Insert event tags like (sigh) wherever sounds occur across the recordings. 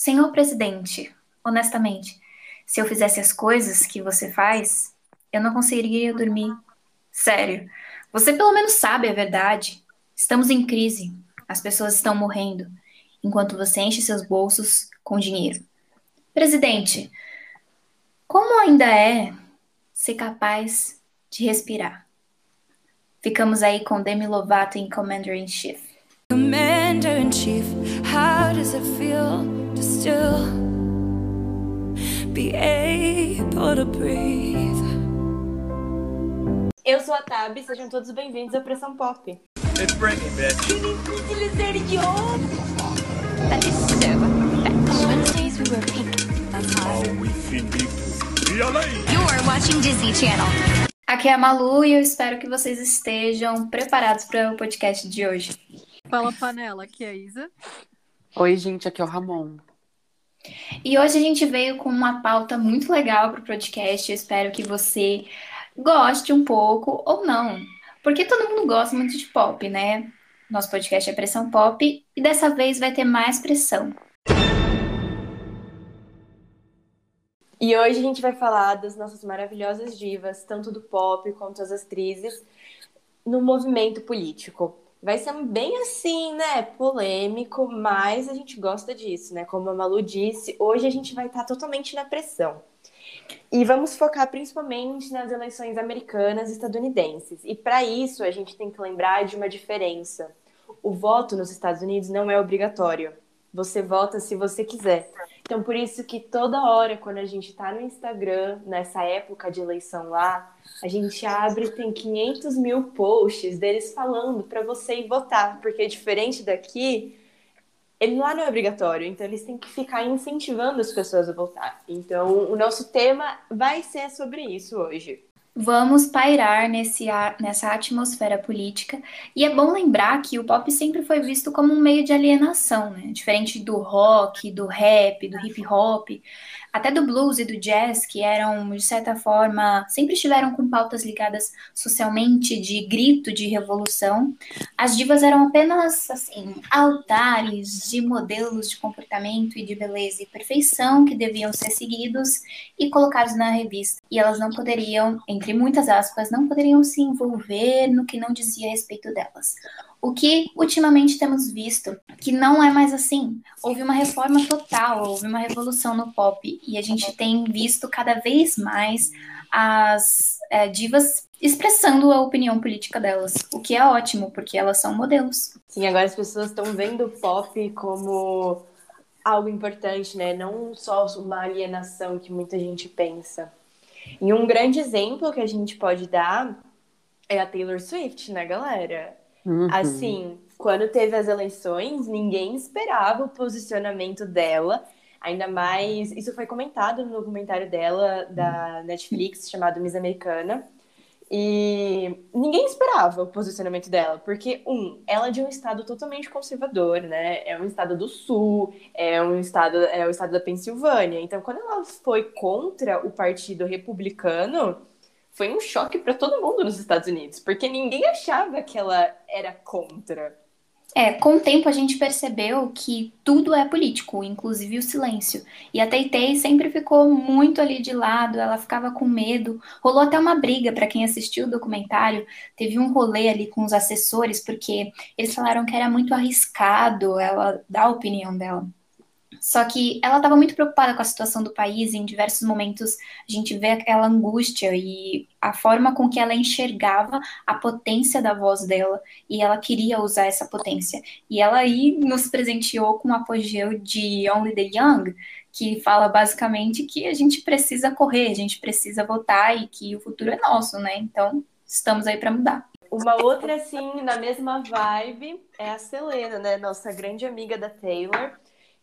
Senhor presidente, honestamente, se eu fizesse as coisas que você faz, eu não conseguiria dormir. Sério. Você pelo menos sabe a verdade. Estamos em crise. As pessoas estão morrendo, enquanto você enche seus bolsos com dinheiro. Presidente, como ainda é ser capaz de respirar? Ficamos aí com Demi Lovato em Commander in Chief. Commander in Chief, how does it feel to still be able to breathe? Eu sou a Tab, sejam todos bem-vindos à Pressão Pop. It's Britney, bitch. That is so Wednesdays we wear pink. That's. Oh, we finito. E além? You are watching Disney Channel. Aqui é a Malu e eu espero que vocês estejam preparados para o podcast de hoje. Fala panela, aqui é a Isa. Oi, gente, aqui é o Ramon. E hoje a gente veio com uma pauta muito legal para o podcast. Eu espero que você goste um pouco ou não. Porque todo mundo gosta muito de pop, né? Nosso podcast é Pressão Pop e dessa vez vai ter mais pressão. E hoje a gente vai falar das nossas maravilhosas divas, tanto do pop quanto as atrizes, no movimento político. Vai ser bem assim, né? Polêmico, mas a gente gosta disso, né? Como a Malu disse, hoje a gente vai estar totalmente na pressão. E vamos focar principalmente nas eleições americanas e estadunidenses. E para isso, a gente tem que lembrar de uma diferença. O voto nos Estados Unidos não é obrigatório. Você vota se você quiser. Então, por isso que toda hora, quando a gente está no Instagram, nessa época de eleição lá, a gente abre tem 500 mil posts deles falando para você ir votar. Porque diferente daqui, ele lá não é obrigatório, então eles têm que ficar incentivando as pessoas a votar. Então, o nosso tema vai ser sobre isso hoje. Vamos pairar nesse, nessa atmosfera política. E é bom lembrar que o pop sempre foi visto como um meio de alienação, né? Diferente do rock, do rap, do hip hop, até do blues e do jazz, que eram, de certa forma, sempre estiveram com pautas ligadas socialmente, de grito de revolução. As divas eram apenas, assim, altares de modelos de comportamento e de beleza e perfeição que deviam ser seguidos e colocados na revista. E elas não poderiam, entre muitas aspas, não poderiam se envolver no que não dizia a respeito delas. O que ultimamente temos visto que não é mais assim. Houve uma reforma total, houve uma revolução no pop e a gente tem visto cada vez mais as é, divas expressando a opinião política delas, o que é ótimo, porque elas são modelos. Sim, agora as pessoas estão vendo o pop como algo importante, né? Não só uma alienação que muita gente pensa. E um grande exemplo que a gente pode dar é a Taylor Swift, né, galera? Uhum. Assim, quando teve as eleições, ninguém esperava o posicionamento dela. Ainda mais, isso foi comentado no documentário dela da Netflix chamado Miss Americana. E ninguém esperava o posicionamento dela, porque, um, ela é de um estado totalmente conservador, né? É um estado do sul, é um estado, é o estado da Pensilvânia. Então, quando ela foi contra o partido republicano, foi um choque para todo mundo nos Estados Unidos, porque ninguém achava que ela era contra. É, com o tempo a gente percebeu que tudo é político, inclusive o silêncio. E a Teitei sempre ficou muito ali de lado, ela ficava com medo. Rolou até uma briga para quem assistiu o documentário, teve um rolê ali com os assessores, porque eles falaram que era muito arriscado ela dar a opinião dela. Só que ela estava muito preocupada com a situação do país, e em diversos momentos a gente vê aquela angústia e a forma com que ela enxergava a potência da voz dela, e ela queria usar essa potência. E ela aí nos presenteou com o apogeu de Only the Young, que fala basicamente que a gente precisa correr, a gente precisa votar e que o futuro é nosso, né? Então, estamos aí para mudar. Uma outra, assim, na mesma vibe, é a Selena, né? Nossa grande amiga da Taylor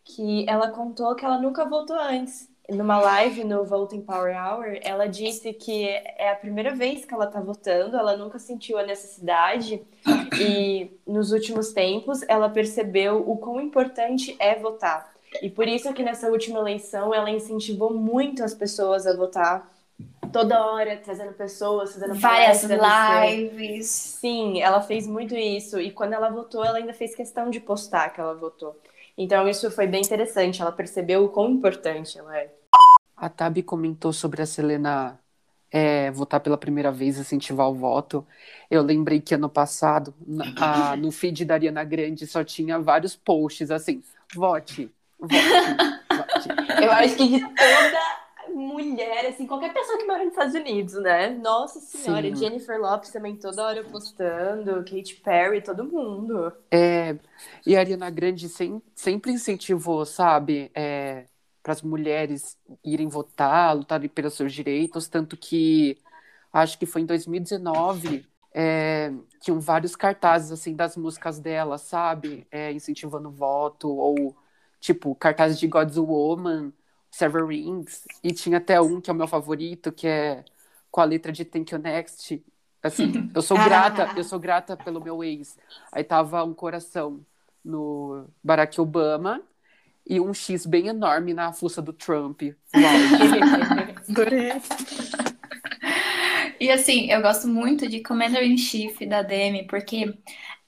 que ela contou que ela nunca voltou antes. Numa live no Voting Power Hour, ela disse que é a primeira vez que ela está votando, ela nunca sentiu a necessidade e nos últimos tempos ela percebeu o quão importante é votar. E por isso que nessa última eleição ela incentivou muito as pessoas a votar toda hora trazendo pessoas, fazendo várias lives. Sim, ela fez muito isso. E quando ela votou, ela ainda fez questão de postar que ela votou. Então isso foi bem interessante, ela percebeu o quão importante ela é. A Tabi comentou sobre a Selena é, votar pela primeira vez, incentivar o voto. Eu lembrei que ano passado, na- a- (laughs) no feed da Ariana Grande, só tinha vários posts assim: vote, vote, (laughs) vote. Eu acho que de toda mulher, assim, qualquer pessoa que mora nos Estados Unidos, né? Nossa senhora, Sim. Jennifer Lopes também toda hora postando, Katy Perry, todo mundo. É, e a Ariana Grande sem- sempre incentivou, sabe, para as mulheres irem votar, lutarem pelos seus direitos, tanto que acho que foi em 2019 é, tinham vários cartazes assim das músicas dela, sabe, é, incentivando o voto ou tipo cartazes de God's Woman, Seven Rings e tinha até um que é o meu favorito que é com a letra de Thank You Next. Assim, (laughs) eu sou grata, eu sou grata pelo meu ex. Aí tava um coração no Barack Obama e um X bem enorme na fuça do Trump. (laughs) E assim, eu gosto muito de Commander in Chief da Demi, porque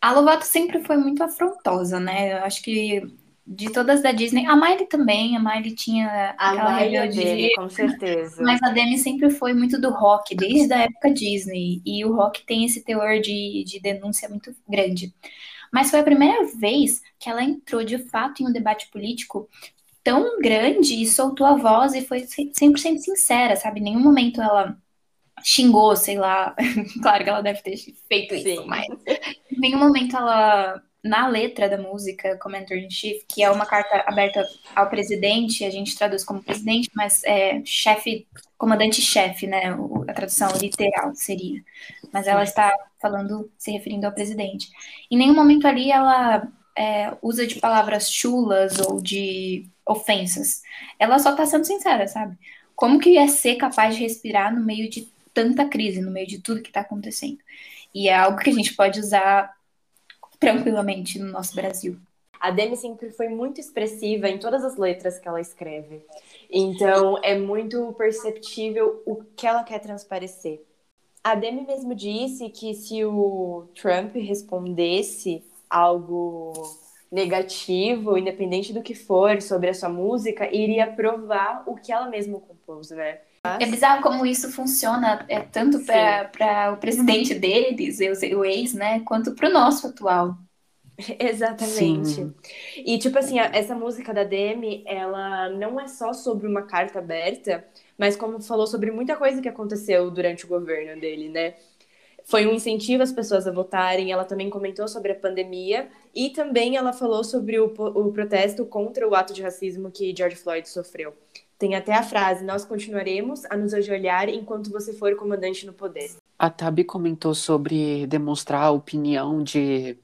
a Lovato sempre foi muito afrontosa, né? Eu acho que de todas da Disney, a Miley também, a Miley tinha A aquela Maia rebeldia, dele, com certeza. mas a Demi sempre foi muito do rock, desde a época Disney, e o rock tem esse teor de, de denúncia muito grande. Mas foi a primeira vez que ela entrou de fato em um debate político tão grande e soltou a voz e foi 100% sincera, sabe? Em nenhum momento ela xingou, sei lá. (laughs) claro que ela deve ter feito isso, Sim. mas em nenhum momento ela, na letra da música Commander in Chief, que é uma carta aberta ao presidente, a gente traduz como presidente, mas é chefe, comandante-chefe, né? A tradução literal seria. Mas ela está falando, se referindo ao presidente. Em nenhum momento ali ela é, usa de palavras chulas ou de ofensas. Ela só tá sendo sincera, sabe? Como que é ser capaz de respirar no meio de tanta crise, no meio de tudo que tá acontecendo? E é algo que a gente pode usar tranquilamente no nosso Brasil. A Demi sempre foi muito expressiva em todas as letras que ela escreve. Então, é muito perceptível o que ela quer transparecer. A Demi mesmo disse que se o Trump respondesse algo negativo, independente do que for, sobre a sua música, iria provar o que ela mesma compôs, né? É bizarro como isso funciona, é, tanto para o presidente deles, o o ex, né, quanto para o nosso atual. (laughs) Exatamente. Sim. E, tipo assim, a- essa música da Demi, ela não é só sobre uma carta aberta, mas como falou sobre muita coisa que aconteceu durante o governo dele, né? Foi um incentivo às pessoas a votarem, ela também comentou sobre a pandemia e também ela falou sobre o, o protesto contra o ato de racismo que George Floyd sofreu. Tem até a frase: Nós continuaremos a nos ajoelhar enquanto você for comandante no poder. A Tabi comentou sobre demonstrar a opinião de,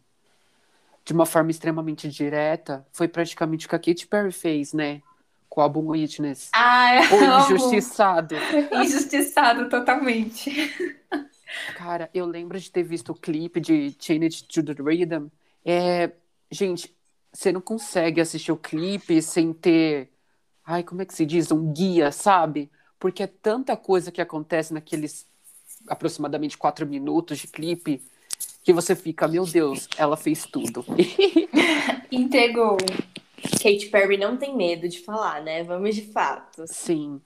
de uma forma extremamente direta. Foi praticamente o que a Katy Perry fez, né? Com o álbum Witness. Ah, O Injustiçado. (laughs) Injustiçado totalmente. Cara, eu lembro de ter visto o clipe de Change to the Rhythm. É, gente, você não consegue assistir o clipe sem ter, ai, como é que se diz? Um guia, sabe? Porque é tanta coisa que acontece naqueles aproximadamente quatro minutos de clipe que você fica, meu Deus, ela fez tudo. (laughs) Entregou. Katy Perry não tem medo de falar, né? Vamos de fatos. Sim.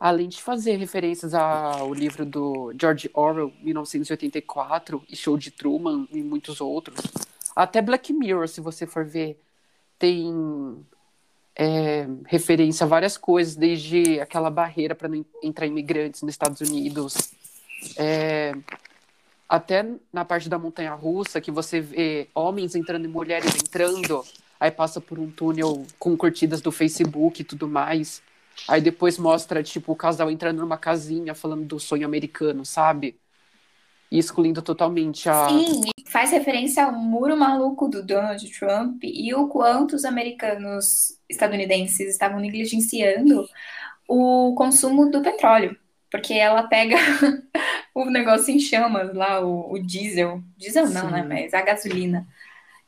Além de fazer referências ao livro do George Orwell, 1984, e Show de Truman e muitos outros. Até Black Mirror, se você for ver, tem é, referência a várias coisas, desde aquela barreira para não entrar imigrantes nos Estados Unidos, é, até na parte da montanha russa, que você vê homens entrando e mulheres entrando, aí passa por um túnel com curtidas do Facebook e tudo mais. Aí depois mostra, tipo, o casal entrando numa casinha falando do sonho americano, sabe? E excluindo totalmente a. Sim, faz referência ao muro maluco do Donald Trump e o quanto os americanos estadunidenses estavam negligenciando o consumo do petróleo. Porque ela pega (laughs) o negócio em chamas lá, o, o diesel. Diesel não, Sim. né? Mas a gasolina.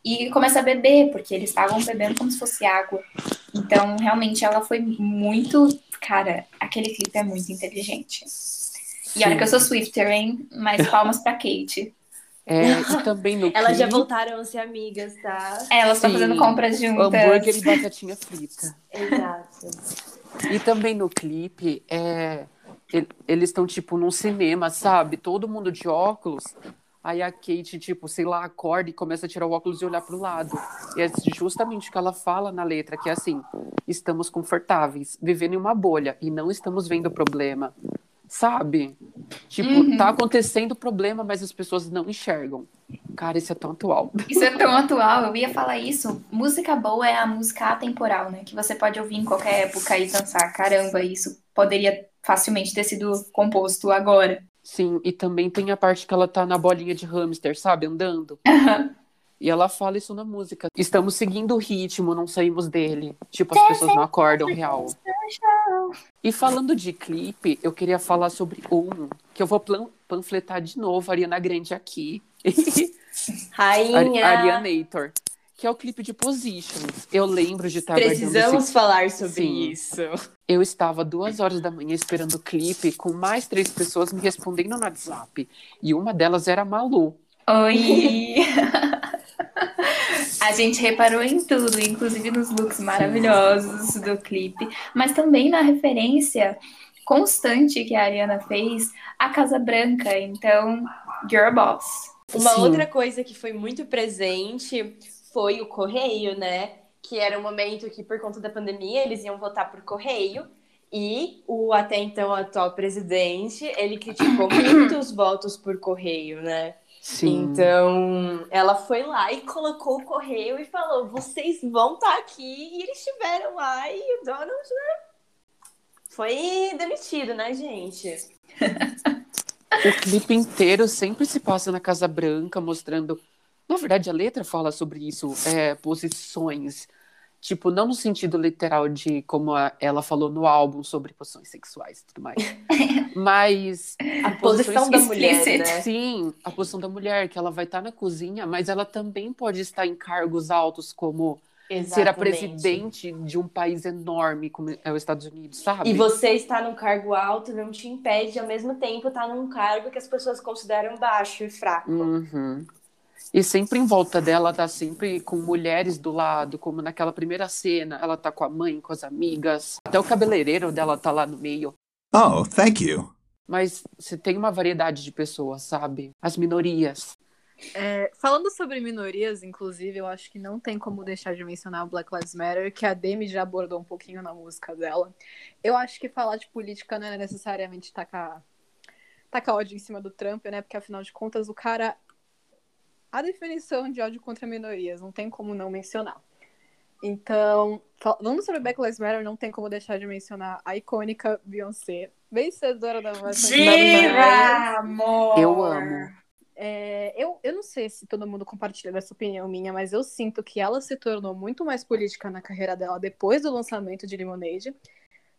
E começa a beber, porque eles estavam bebendo como se fosse água. Então, realmente, ela foi muito. Cara, aquele clipe é muito inteligente. E olha que eu sou Swifter, hein? Mas palmas pra Kate. É, e (laughs) também no Elas já voltaram a ser amigas, tá? É, elas estão fazendo compras juntas. hambúrguer e batatinha frita. Exato. E também no clipe, é, eles estão, tipo, num cinema, sabe? Todo mundo de óculos. Aí a Kate, tipo, sei lá, acorda e começa a tirar o óculos e olhar pro lado. E é justamente o que ela fala na letra, que é assim, estamos confortáveis, vivendo em uma bolha e não estamos vendo problema. Sabe? Tipo, Uhum. tá acontecendo problema, mas as pessoas não enxergam. Cara, isso é tão atual. Isso é tão atual, eu ia falar isso. Música boa é a música atemporal, né? Que você pode ouvir em qualquer época e pensar, caramba, isso poderia facilmente ter sido composto agora. Sim, e também tem a parte que ela tá na bolinha de hamster, sabe? Andando. E ela fala isso na música. Estamos seguindo o ritmo, não saímos dele. Tipo, as pessoas não acordam real. E falando de clipe, eu queria falar sobre um, que eu vou panfletar de novo Ariana Grande aqui. (laughs) Rainha. Arianator. Que é o clipe de Positions. Eu lembro de estar aguardando esse Precisamos falar sobre Sim. isso. Eu estava duas horas da manhã esperando o clipe, com mais três pessoas me respondendo no WhatsApp. E uma delas era a Malu. Oi! (laughs) A gente reparou em tudo, inclusive nos looks maravilhosos do clipe, mas também na referência constante que a Ariana fez à Casa Branca. Então, Girl Boss. Uma Sim. outra coisa que foi muito presente foi o correio, né? Que era um momento que, por conta da pandemia, eles iam votar por correio. E o até então atual presidente, ele criticou (coughs) muito os votos por correio, né? Sim. Então, ela foi lá e colocou o correio e falou: vocês vão estar aqui. E eles estiveram lá e o Donald, né? Foi demitido, né, gente? (laughs) O clipe inteiro sempre se passa na Casa Branca, mostrando. Na verdade, a letra fala sobre isso, é, posições. Tipo, não no sentido literal de como a- ela falou no álbum sobre posições sexuais e tudo mais. (laughs) Mas. A posição da mulher, né? Sim, a posição da mulher, que ela vai estar na cozinha, mas ela também pode estar em cargos altos, como ser a Exatamente. presidente de um país enorme, como é os Estados Unidos, sabe? E você estar num cargo alto não te impede, de, ao mesmo tempo, estar num cargo que as pessoas consideram baixo e fraco. Uhum. E sempre em volta dela tá sempre com mulheres do lado, como naquela primeira cena, ela tá com a mãe, com as amigas, até o cabeleireiro dela tá lá no meio. Oh, thank you. Mas você tem uma variedade de pessoas, sabe? As minorias. É, falando sobre minorias, inclusive, eu acho que não tem como deixar de mencionar o Black Lives Matter, que a Demi já abordou um pouquinho na música dela. Eu acho que falar de política não é necessariamente tacar, tacar ódio em cima do Trump, né? Porque afinal de contas, o cara. A definição de ódio contra minorias, não tem como não mencionar. Então, falando sobre Black Lives Matter, não tem como deixar de mencionar a icônica Beyoncé, vencedora da de Diva, amor! Eu amo. é, eu, eu não sei se todo mundo compartilha dessa opinião minha, mas eu sinto que ela se tornou muito mais política na carreira dela depois do lançamento de Lemonade.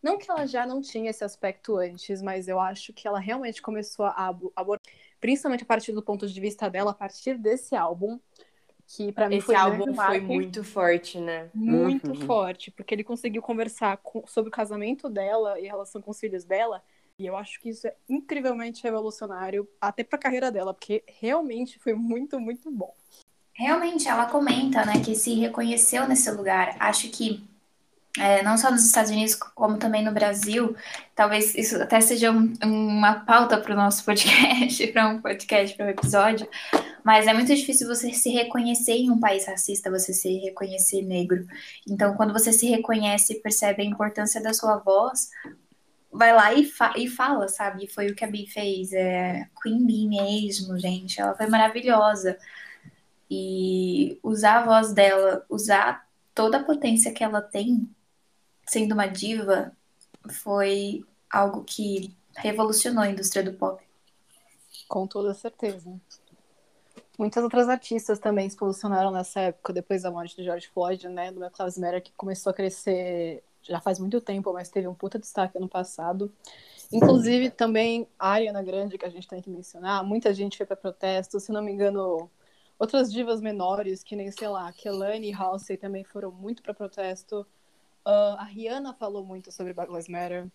Não que ela já não tinha esse aspecto antes, mas eu acho que ela realmente começou a abo- abordar, principalmente a partir do ponto de vista dela, a partir desse álbum, que pra mim Esse foi um álbum foi muito forte, né? muito Uhum. forte, porque ele conseguiu conversar com- sobre o casamento dela e a relação com os filhos dela. E eu acho que isso é incrivelmente revolucionário, até pra carreira dela, porque realmente foi muito, muito bom. Realmente, ela comenta, né, que se reconheceu nesse lugar. Acho que é, não só nos Estados Unidos, como também no Brasil, talvez isso até seja um- uma pauta para o nosso podcast, (laughs) para um podcast, para um episódio, mas é muito difícil você se reconhecer em um país racista, você se reconhecer negro. Então, quando você se reconhece e percebe a importância da sua voz, vai lá e, fa- e fala, sabe? Foi o que a Bee fez. É, Queen Bee mesmo, gente. Ela foi maravilhosa. E usar a voz dela, usar toda a potência que ela tem, sendo uma diva, foi algo que revolucionou a indústria do pop. Com toda certeza. Muitas outras artistas também se posicionaram nessa época, depois da morte de George Floyd, né? Do Black Matter, que começou a crescer já faz muito tempo, mas teve um puta destaque ano passado. Inclusive, também a Ariana Grande, que a gente tem que mencionar, muita gente foi para protesto, se não me engano, outras divas menores, que nem, sei lá, Kelani e Halsey também foram muito para protesto. Ah, a Rihanna falou muito sobre Black Lives Matter.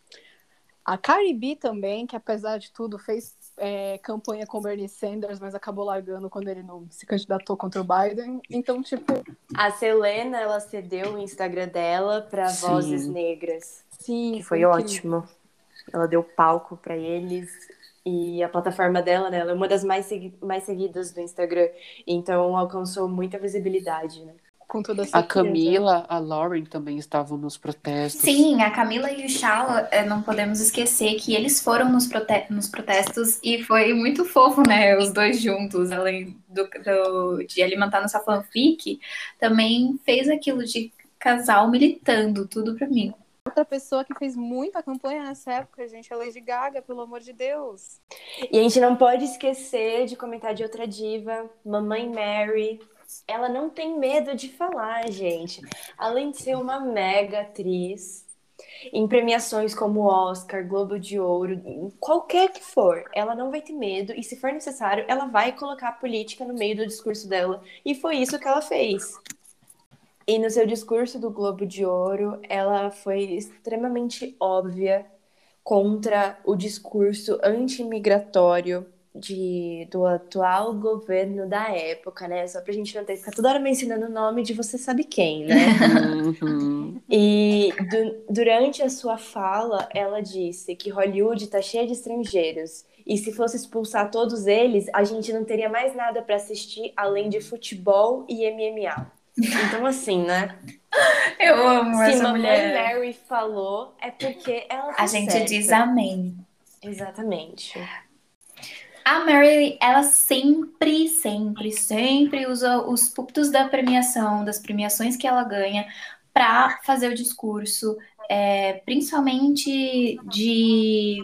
A Cardi B também, que apesar de tudo fez é, campanha com Bernie Sanders, mas acabou largando quando ele não se candidatou contra o Biden. Então, tipo, A Selena, ela cedeu o Instagram dela para vozes negras. sim, que foi incrível. ótimo. Ela deu palco para eles e a plataforma dela, né, ela é uma das mais, segui- mais seguidas do Instagram, então alcançou muita visibilidade, né? Com toda essa A Camila, a Lauren também estavam nos protestos. Sim, a Camila e o Shala, eh, não podemos esquecer que eles foram nos, prote- nos protestos e foi muito fofo, né? Os dois juntos, além do, do- de alimentar nossa fanfic, também fez aquilo de casal militando, tudo pra mim. Outra pessoa que fez muita campanha nessa época, gente, é a Lady Gaga, pelo amor de Deus. E a gente não pode esquecer de comentar de outra diva, Mamãe Mary. Ela não tem medo de falar, gente. Além de ser uma mega atriz, em premiações como Oscar, Globo de Ouro, qualquer que for, ela não vai ter medo e, se for necessário, ela vai colocar a política no meio do discurso dela. E foi isso que ela fez. E no seu discurso do Globo de Ouro, ela foi extremamente óbvia contra o discurso anti-imigratório de, do atual governo da época, né? Só pra gente não ter que ficar toda hora mencionando o nome de você sabe quem, né? Uhum. E du- durante a sua fala, ela disse que Hollywood tá cheia de estrangeiros. E se fosse expulsar todos eles, a gente não teria mais nada para assistir além de futebol e MMA. Então, assim, né? Eu amo Se essa Mamãe mulher. Mary falou, é porque ela tá A gente certa. diz amém. Exatamente. A Mary, ela sempre, sempre, sempre usa os púlpitos da premiação, das premiações que ela ganha, para fazer o discurso, é, principalmente de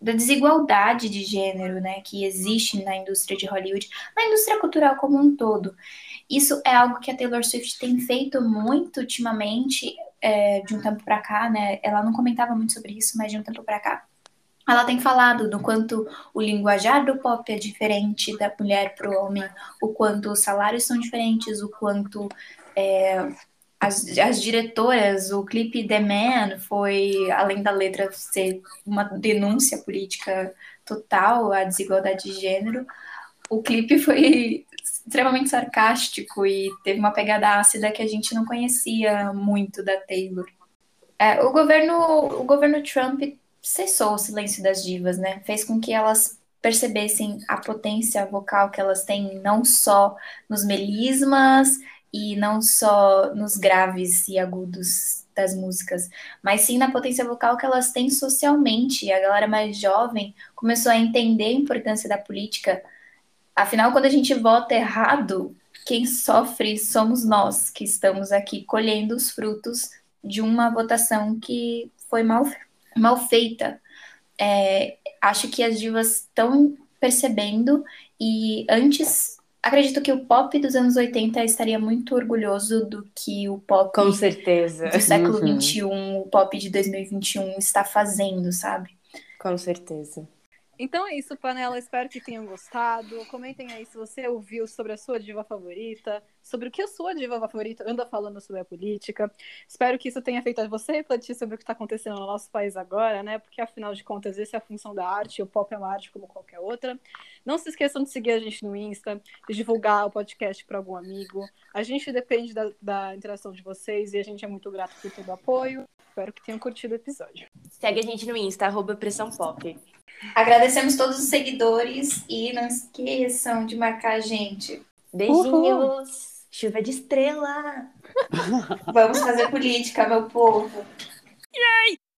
da desigualdade de gênero, né, que existe na indústria de Hollywood, na indústria cultural como um todo. Isso é algo que a Taylor Swift tem feito muito ultimamente, é, de um tempo para cá, né? Ela não comentava muito sobre isso, mas de um tempo para cá. Ela tem falado do quanto o linguajar do pop é diferente da mulher para o homem, o quanto os salários são diferentes, o quanto é, as, as diretoras, o clipe The Man foi, além da letra ser uma denúncia política total à desigualdade de gênero, o clipe foi extremamente sarcástico e teve uma pegada ácida que a gente não conhecia muito da Taylor. É, o governo, o governo Trump cessou o silêncio das divas, né? Fez com que elas percebessem a potência vocal que elas têm, não só nos melismas e não só nos graves e agudos das músicas, mas sim na potência vocal que elas têm socialmente. A galera mais jovem começou a entender a importância da política. Afinal, quando a gente vota errado, quem sofre somos nós, que estamos aqui colhendo os frutos de uma votação que foi mal, mal feita. É, acho que as divas estão percebendo e antes acredito que o pop dos anos 80 estaria muito orgulhoso do que o pop Com certeza. do século Uhum. XXI, o pop de 2021 está fazendo, sabe? Com certeza. Então é isso, panela. Espero que tenham gostado. Comentem aí se você ouviu sobre a sua diva favorita, sobre o que a sua diva favorita anda falando sobre a política. Espero que isso tenha feito você refletir sobre o que está acontecendo no nosso país agora, né? Porque afinal de contas, essa é a função da arte, e o pop é uma arte como qualquer outra. Não se esqueçam de seguir a gente no Insta, de divulgar o podcast para algum amigo. A gente depende da, da interação de vocês e a gente é muito grato por todo o apoio. Espero que tenham curtido o episódio. Segue a gente no Insta, arroba Pressão Pop. Agradecemos todos os seguidores e não esqueçam de marcar a gente. Beijinhos! Chuva de estrela! Vamos fazer política, meu povo! Yay!